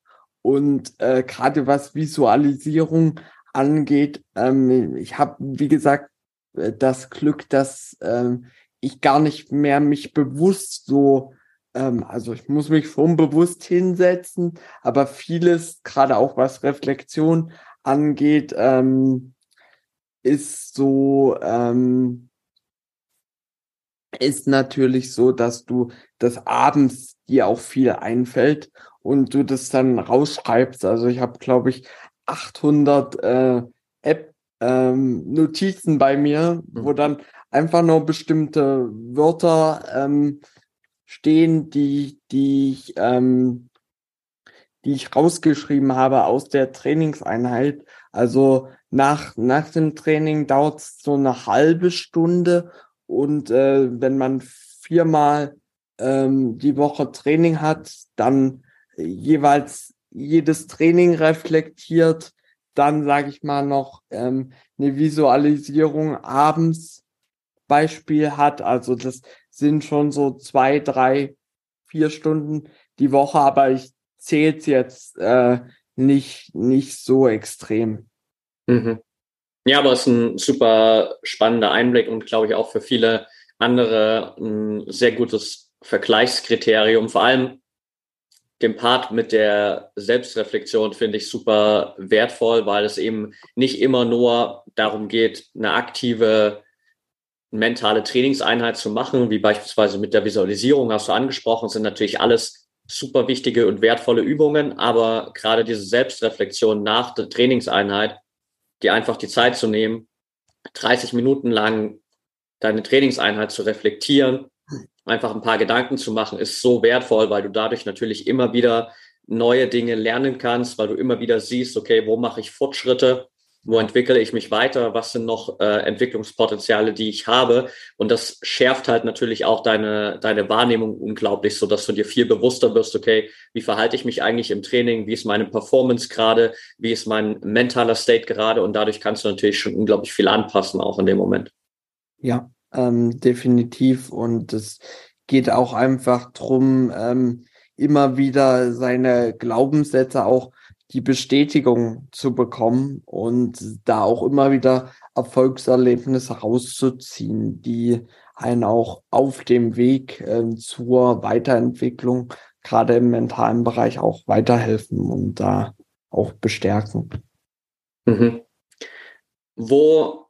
und äh, gerade was Visualisierung angeht, ähm, ich habe, wie gesagt, äh, das Glück, dass ähm, ich gar nicht mehr mich bewusst so, ähm, also ich muss mich schon bewusst hinsetzen, aber vieles, gerade auch was Reflexion angeht, ähm, ist so, ähm, ist natürlich so, dass du das abends dir auch viel einfällt und du das dann rausschreibst. Also ich habe, glaube ich, 800 äh, ähm, Notizen bei mir, mhm. wo dann einfach nur bestimmte Wörter ähm, stehen, die, die ich, ähm, die ich rausgeschrieben habe aus der Trainingseinheit. Also nach, nach dem Training dauert es so eine halbe Stunde und äh, wenn man viermal ähm, die Woche Training hat, dann jeweils jedes Training reflektiert, dann sage ich mal noch ähm, eine Visualisierung abends Beispiel hat. Also das sind schon so zwei, drei, vier Stunden die Woche, aber ich zähle es jetzt äh, nicht, nicht so extrem. Mhm. Ja, aber es ist ein super spannender Einblick und glaube ich auch für viele andere ein sehr gutes Vergleichskriterium. Vor allem den Part mit der Selbstreflexion finde ich super wertvoll, weil es eben nicht immer nur darum geht, eine aktive mentale Trainingseinheit zu machen, wie beispielsweise mit der Visualisierung hast du angesprochen, sind natürlich alles super wichtige und wertvolle Übungen, aber gerade diese Selbstreflexion nach der Trainingseinheit, die einfach die Zeit zu nehmen, 30 Minuten lang deine Trainingseinheit zu reflektieren, einfach ein paar Gedanken zu machen, ist so wertvoll, weil du dadurch natürlich immer wieder neue Dinge lernen kannst, weil du immer wieder siehst, okay, wo mache ich Fortschritte, wo entwickle ich mich weiter, was sind noch äh, Entwicklungspotenziale, die ich habe. Und das schärft halt natürlich auch deine, deine Wahrnehmung unglaublich, so dass du dir viel bewusster wirst, okay, wie verhalte ich mich eigentlich im Training, wie ist meine Performance gerade, wie ist mein mentaler State gerade und dadurch kannst du natürlich schon unglaublich viel anpassen, auch in dem Moment. Ja, ähm, definitiv. Und es geht auch einfach drum, ähm, immer wieder seine Glaubenssätze auch die Bestätigung zu bekommen und da auch immer wieder Erfolgserlebnisse rauszuziehen, die einen auch auf dem Weg äh, zur Weiterentwicklung, gerade im mentalen Bereich, auch weiterhelfen und da auch bestärken. Mhm. Wo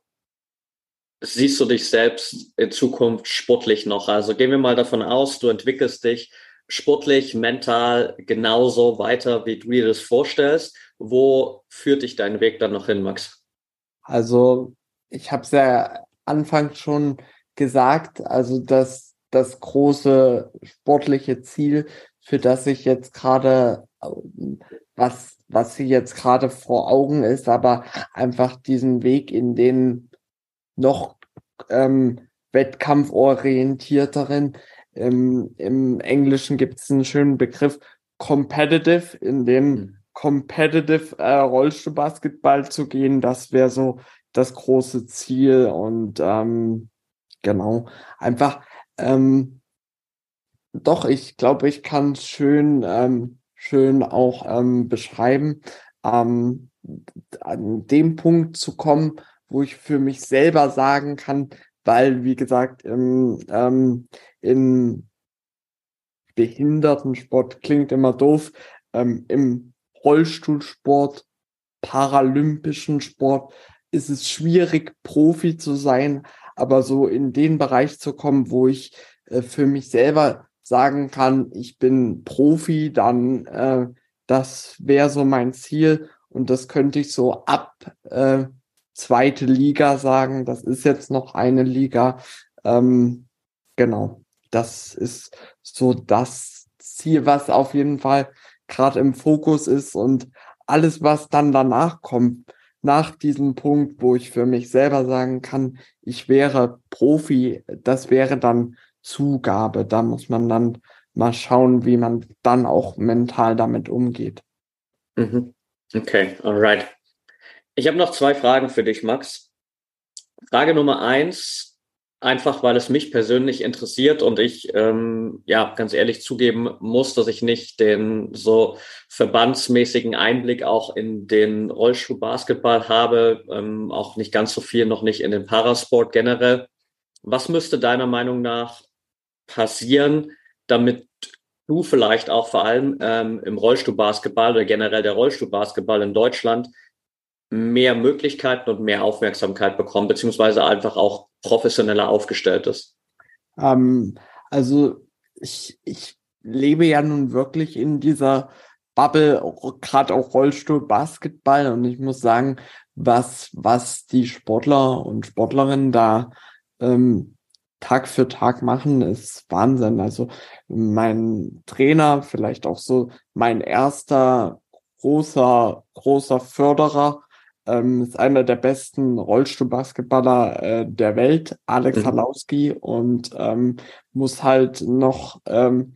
siehst du dich selbst in Zukunft sportlich noch? Also gehen wir mal davon aus, du entwickelst dich sportlich, mental genauso weiter, wie du dir das vorstellst. Wo führt dich dein Weg dann noch hin, Max? Also ich habe es ja anfangs schon gesagt, also dass das große sportliche Ziel, für das ich jetzt gerade, was, was sie jetzt gerade vor Augen ist, aber einfach diesen Weg in den noch ähm, wettkampforientierteren. Im, Im Englischen gibt es einen schönen Begriff competitive, in dem mhm. competitive äh, Rollstuhlbasketball zu gehen. Das wäre so das große Ziel und ähm, genau einfach ähm, doch ich glaube ich kann schön ähm, schön auch ähm, beschreiben ähm, an dem Punkt zu kommen wo ich für mich selber sagen kann weil wie gesagt im, ähm, im Behindertensport klingt immer doof ähm, im Rollstuhlsport paralympischen Sport ist es schwierig, Profi zu sein, aber so in den Bereich zu kommen, wo ich äh, für mich selber sagen kann, ich bin Profi, dann äh, das wäre so mein Ziel und das könnte ich so ab äh, zweite Liga sagen. Das ist jetzt noch eine Liga. Ähm, genau, das ist so das Ziel, was auf jeden Fall gerade im Fokus ist und alles, was dann danach kommt, nach diesem Punkt, wo ich für mich selber sagen kann, ich wäre Profi, das wäre dann Zugabe. Da muss man dann mal schauen, wie man dann auch mental damit umgeht. Mhm. Okay, alright. Ich habe noch zwei Fragen für dich, Max. Frage Nummer eins, einfach weil es mich persönlich interessiert und ich ähm, ja ganz ehrlich zugeben muss, dass ich nicht den so verbandsmäßigen Einblick auch in den Rollstuhlbasketball habe, ähm, auch nicht ganz so viel, noch nicht in den Parasport generell. Was müsste deiner Meinung nach passieren, damit du vielleicht auch vor allem ähm, im Rollstuhlbasketball oder generell der Rollstuhlbasketball in Deutschland mehr Möglichkeiten und mehr Aufmerksamkeit bekommt, beziehungsweise einfach auch professioneller aufgestellt ist? Ähm, also ich, ich lebe ja nun wirklich in dieser Bubble, gerade auch Rollstuhl, Basketball und ich muss sagen, was, was die Sportler und Sportlerinnen da ähm, Tag für Tag machen, ist Wahnsinn. Also mein Trainer, vielleicht auch so mein erster großer, großer Förderer, ähm, ist einer der besten Rollstuhlbasketballer äh, der Welt, Alex mhm. Halowski, und ähm, muss halt noch ähm,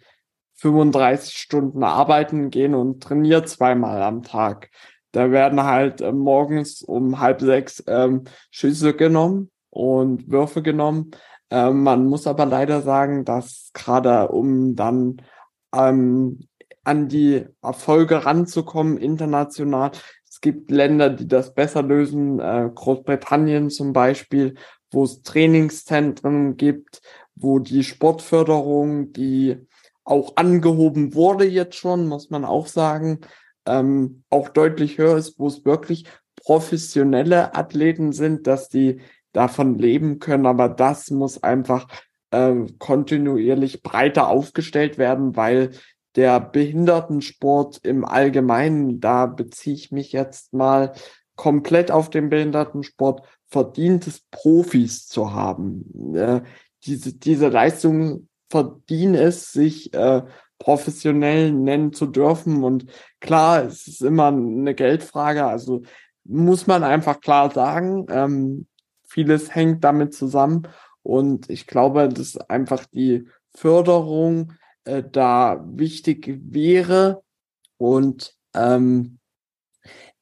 35 Stunden arbeiten gehen und trainiert zweimal am Tag. Da werden halt äh, morgens um halb sechs ähm, Schüsse genommen und Würfe genommen. Ähm, man muss aber leider sagen, dass gerade um dann ähm, an die Erfolge ranzukommen international, gibt Länder, die das besser lösen, äh, Großbritannien zum Beispiel, wo es Trainingszentren gibt, wo die Sportförderung, die auch angehoben wurde jetzt schon, muss man auch sagen, ähm, auch deutlich höher ist, wo es wirklich professionelle Athleten sind, dass die davon leben können. Aber das muss einfach äh, kontinuierlich breiter aufgestellt werden, weil der Behindertensport im Allgemeinen, da beziehe ich mich jetzt mal komplett auf den Behindertensport, verdient es Profis zu haben. Äh, diese, diese Leistung verdient es, sich äh, professionell nennen zu dürfen. Und klar, es ist immer eine Geldfrage, also muss man einfach klar sagen, ähm, vieles hängt damit zusammen. Und ich glaube, dass einfach die Förderung äh, da wichtig wäre. Und ähm,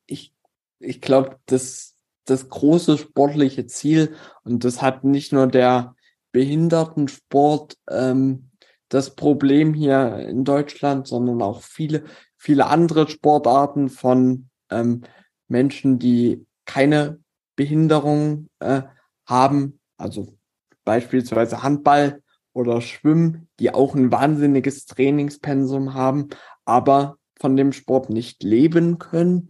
ich, ich glaube, das, das große sportliche Ziel, und das hat nicht nur der Behindertensport ähm, das Problem hier in Deutschland, sondern auch viele, viele andere Sportarten von ähm, Menschen, die keine Behinderung äh, haben, also beispielsweise Handball oder Schwimmen, die auch ein wahnsinniges Trainingspensum haben, aber von dem Sport nicht leben können.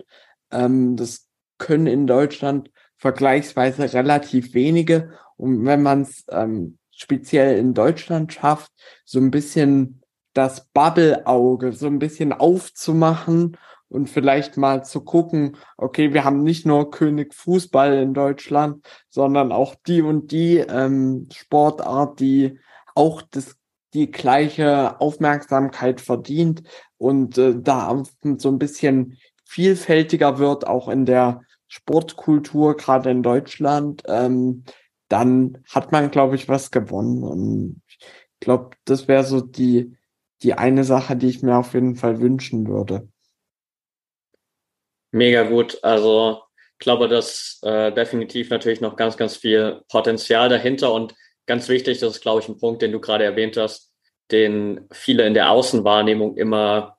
Ähm, das können in Deutschland vergleichsweise relativ wenige. Und wenn man es ähm, speziell in Deutschland schafft, so ein bisschen das Bubble-Auge so ein bisschen aufzumachen und vielleicht mal zu gucken, okay, wir haben nicht nur König Fußball in Deutschland, sondern auch die und die ähm, Sportart, die auch das, die gleiche Aufmerksamkeit verdient und äh, da so ein bisschen vielfältiger wird, auch in der Sportkultur, gerade in Deutschland, ähm, dann hat man, glaube ich, was gewonnen. Und ich glaube, das wäre so die, die eine Sache, die ich mir auf jeden Fall wünschen würde. Mega gut. Also ich glaube, dass äh, definitiv natürlich noch ganz, ganz viel Potenzial dahinter und ganz wichtig, das ist, glaube ich, ein Punkt, den du gerade erwähnt hast, den viele in der Außenwahrnehmung immer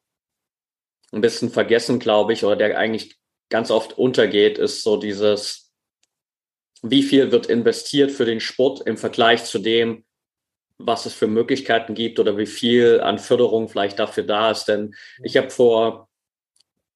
ein bisschen vergessen, glaube ich, oder der eigentlich ganz oft untergeht, ist so dieses, wie viel wird investiert für den Sport im Vergleich zu dem, was es für Möglichkeiten gibt oder wie viel an Förderung vielleicht dafür da ist. Denn ich habe vor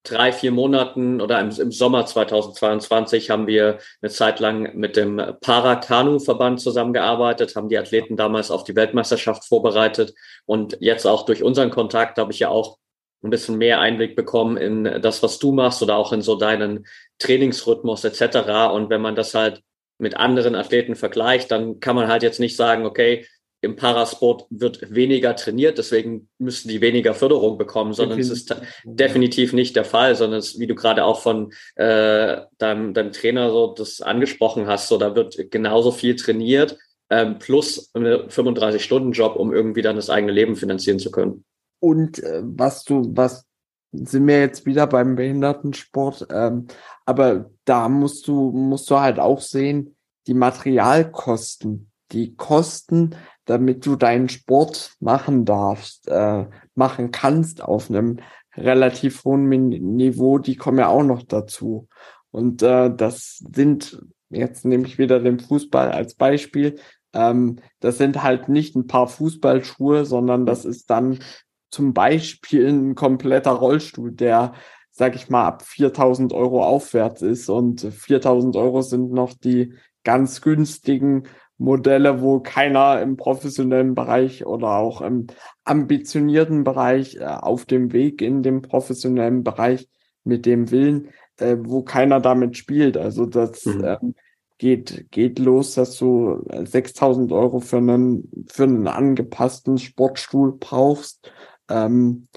drei, vier Monaten oder im, im, Sommer 2022 haben wir eine Zeit lang mit dem Parakanu-Verband zusammengearbeitet, haben die Athleten damals auf die Weltmeisterschaft vorbereitet und jetzt auch durch unseren Kontakt habe ich ja auch ein bisschen mehr Einblick bekommen in das, was du machst oder auch in so deinen Trainingsrhythmus etc. Und wenn man das halt mit anderen Athleten vergleicht, dann kann man halt jetzt nicht sagen, okay, im Parasport wird weniger trainiert, deswegen müssen die weniger Förderung bekommen, sondern es ist definitiv nicht der Fall, sondern es, wie du gerade auch von äh, deinem, deinem Trainer so das angesprochen hast, so da wird genauso viel trainiert, ähm, plus einen 35-Stunden-Job, um irgendwie dann das eigene Leben finanzieren zu können. Und äh, was du, was sind wir jetzt wieder beim Behindertensport, ähm, aber da musst du, musst du halt auch sehen, die Materialkosten, die Kosten, damit du deinen Sport machen darfst, äh, machen kannst auf einem relativ hohen Niveau, die kommen ja auch noch dazu. Und äh, das sind, jetzt nehme ich wieder den Fußball als Beispiel, ähm, das sind halt nicht ein paar Fußballschuhe, sondern das ist dann zum Beispiel ein kompletter Rollstuhl, der, sag ich mal, ab 4000 Euro aufwärts ist. Und 4000 Euro sind noch die ganz günstigen Modelle, wo keiner im professionellen Bereich oder auch im ambitionierten Bereich äh, auf dem Weg in dem professionellen Bereich mit dem Willen, äh, wo keiner damit spielt. Also das mhm. äh, geht geht los, dass du 6000 Euro für einen für einen angepassten Sportstuhl brauchst, ähm,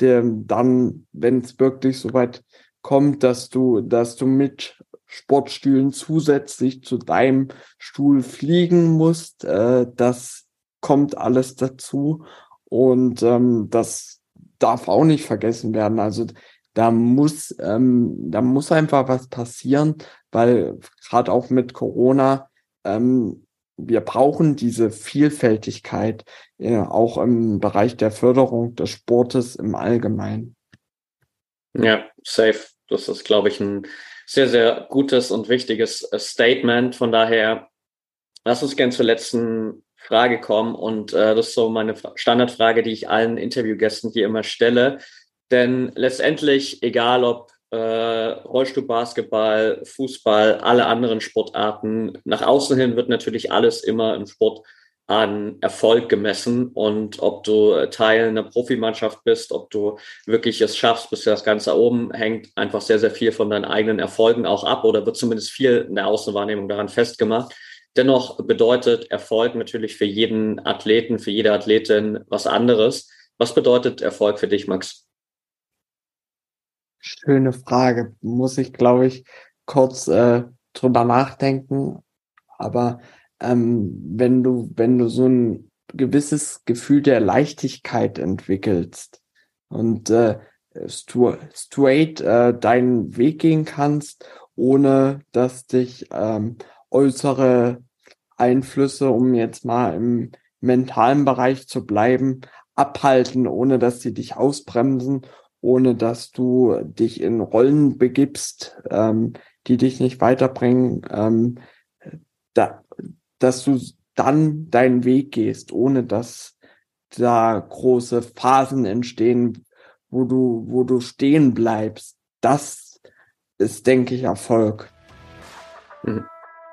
der dann, wenn es wirklich soweit kommt, dass du dass du mit Sportstühlen zusätzlich zu deinem Stuhl fliegen musst. Äh, das kommt alles dazu und ähm, das darf auch nicht vergessen werden. Also da muss ähm, da muss einfach was passieren, weil gerade auch mit Corona ähm, wir brauchen diese Vielfältigkeit äh, auch im Bereich der Förderung des Sportes im Allgemeinen. Ja, safe. Das ist, glaube ich, ein sehr, sehr gutes und wichtiges äh, Statement. Von daher, lass uns gerne zur letzten Frage kommen. Und äh, das ist so meine Standardfrage, die ich allen Interviewgästen hier immer stelle. Denn letztendlich, egal ob äh, Rollstuhlbasketball, Fußball, alle anderen Sportarten, nach außen hin wird natürlich alles immer im Sport an Erfolg gemessen und ob du Teil einer Profimannschaft bist, ob du wirklich es schaffst, bis das Ganze oben hängt, einfach sehr, sehr viel von deinen eigenen Erfolgen auch ab oder wird zumindest viel in der Außenwahrnehmung daran festgemacht. Dennoch bedeutet Erfolg natürlich für jeden Athleten, für jede Athletin was anderes. Was bedeutet Erfolg für dich, Max? Schöne Frage. Muss ich, glaube ich, kurz äh, drüber nachdenken. Aber ähm, wenn du, wenn du so ein gewisses Gefühl der Leichtigkeit entwickelst und äh, straight äh, deinen Weg gehen kannst, ohne dass dich ähm, äußere Einflüsse, um jetzt mal im mentalen Bereich zu bleiben, abhalten, ohne dass sie dich ausbremsen, ohne dass du dich in Rollen begibst, ähm, die dich nicht weiterbringen. Ähm, da, dass du dann deinen Weg gehst, ohne dass da große Phasen entstehen, wo du, wo du stehen bleibst. Das ist, denke ich, Erfolg. Mhm.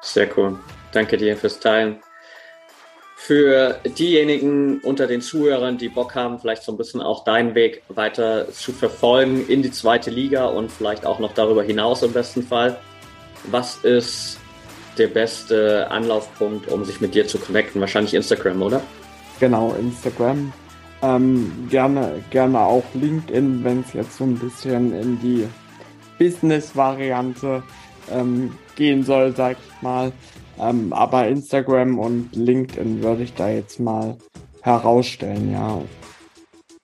Sehr cool. Danke dir fürs Teilen. Für diejenigen unter den Zuhörern, die Bock haben, vielleicht so ein bisschen auch deinen Weg weiter zu verfolgen in die zweite Liga und vielleicht auch noch darüber hinaus im besten Fall. Was ist der beste Anlaufpunkt, um sich mit dir zu connecten? Wahrscheinlich Instagram, oder? Genau, Instagram. Ähm, gerne, gerne auch LinkedIn, wenn es jetzt so ein bisschen in die Business-Variante ähm, gehen soll, sag ich mal. Ähm, aber Instagram und LinkedIn würde ich da jetzt mal herausstellen, ja.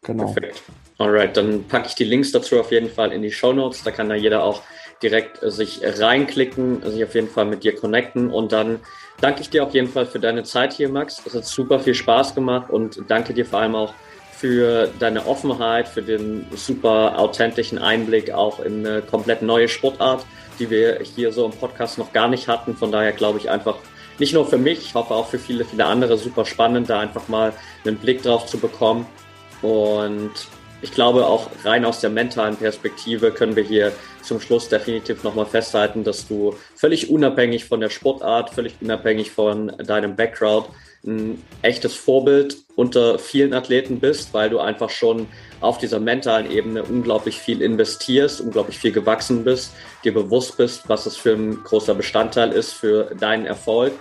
Genau. Perfekt. Alright, dann packe ich die Links dazu auf jeden Fall in die Show Notes. Da kann da jeder auch direkt äh, sich reinklicken, sich auf jeden Fall mit dir connecten und dann danke ich dir auf jeden Fall für deine Zeit hier, Max. Es hat super viel Spaß gemacht und danke dir vor allem auch für deine Offenheit, für den super authentischen Einblick auch in eine komplett neue Sportart, die wir hier so im Podcast noch gar nicht hatten. Von daher glaube ich einfach, nicht nur für mich, ich hoffe auch für viele, viele andere super spannend, da einfach mal einen Blick drauf zu bekommen. Und ich glaube, auch rein aus der mentalen Perspektive können wir hier zum Schluss definitiv nochmal festhalten, dass du völlig unabhängig von der Sportart, völlig unabhängig von deinem Background ein echtes Vorbild unter vielen Athleten bist, weil du einfach schon auf dieser mentalen Ebene unglaublich viel investierst, unglaublich viel gewachsen bist, dir bewusst bist, was es für ein großer Bestandteil ist für deinen Erfolg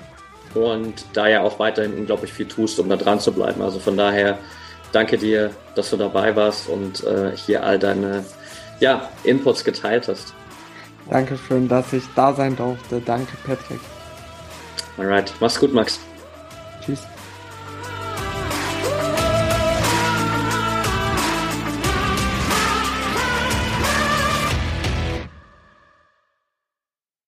und daher auch weiterhin unglaublich viel tust, um da dran zu bleiben. Also von daher danke dir, dass du dabei warst und äh, hier all deine ja, Inputs geteilt hast. Dankeschön, dass ich da sein durfte. Danke, Patrick. Alright, mach's gut, Max. Tschüss.